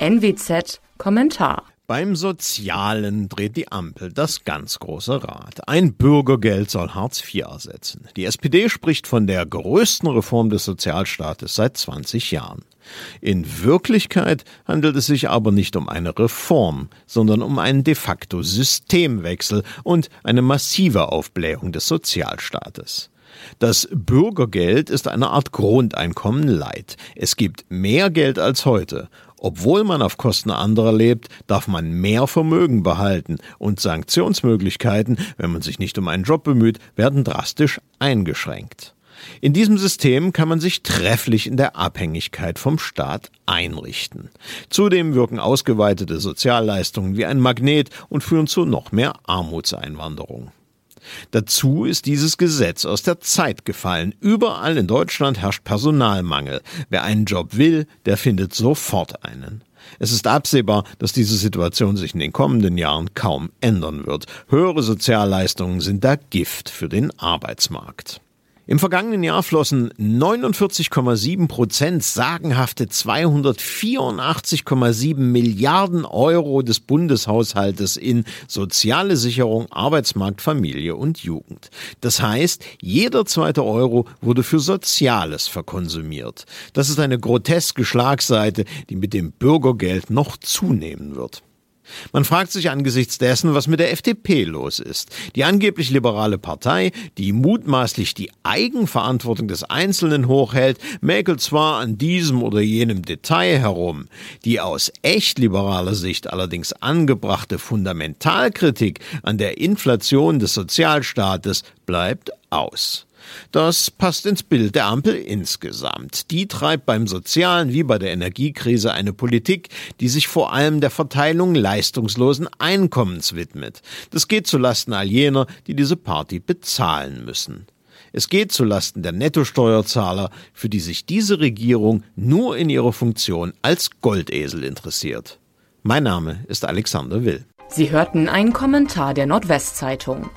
NWZ Kommentar beim Sozialen dreht die Ampel das ganz große Rad. Ein Bürgergeld soll Hartz IV ersetzen. Die SPD spricht von der größten Reform des Sozialstaates seit 20 Jahren. In Wirklichkeit handelt es sich aber nicht um eine Reform, sondern um einen de facto Systemwechsel und eine massive Aufblähung des Sozialstaates. Das Bürgergeld ist eine Art Grundeinkommen Leid. Es gibt mehr Geld als heute. Obwohl man auf Kosten anderer lebt, darf man mehr Vermögen behalten und Sanktionsmöglichkeiten, wenn man sich nicht um einen Job bemüht, werden drastisch eingeschränkt. In diesem System kann man sich trefflich in der Abhängigkeit vom Staat einrichten. Zudem wirken ausgeweitete Sozialleistungen wie ein Magnet und führen zu noch mehr Armutseinwanderung. Dazu ist dieses Gesetz aus der Zeit gefallen. Überall in Deutschland herrscht Personalmangel. Wer einen Job will, der findet sofort einen. Es ist absehbar, dass diese Situation sich in den kommenden Jahren kaum ändern wird. Höhere Sozialleistungen sind da Gift für den Arbeitsmarkt. Im vergangenen Jahr flossen 49,7 Prozent sagenhafte 284,7 Milliarden Euro des Bundeshaushaltes in soziale Sicherung, Arbeitsmarkt, Familie und Jugend. Das heißt, jeder zweite Euro wurde für Soziales verkonsumiert. Das ist eine groteske Schlagseite, die mit dem Bürgergeld noch zunehmen wird. Man fragt sich angesichts dessen, was mit der FDP los ist. Die angeblich liberale Partei, die mutmaßlich die Eigenverantwortung des Einzelnen hochhält, mäkelt zwar an diesem oder jenem Detail herum. Die aus echt liberaler Sicht allerdings angebrachte Fundamentalkritik an der Inflation des Sozialstaates bleibt aus. Das passt ins Bild der Ampel insgesamt. Die treibt beim Sozialen wie bei der Energiekrise eine Politik, die sich vor allem der Verteilung leistungslosen Einkommens widmet. Das geht zulasten all jener, die diese Party bezahlen müssen. Es geht zulasten der Nettosteuerzahler, für die sich diese Regierung nur in ihrer Funktion als Goldesel interessiert. Mein Name ist Alexander Will. Sie hörten einen Kommentar der Nordwestzeitung.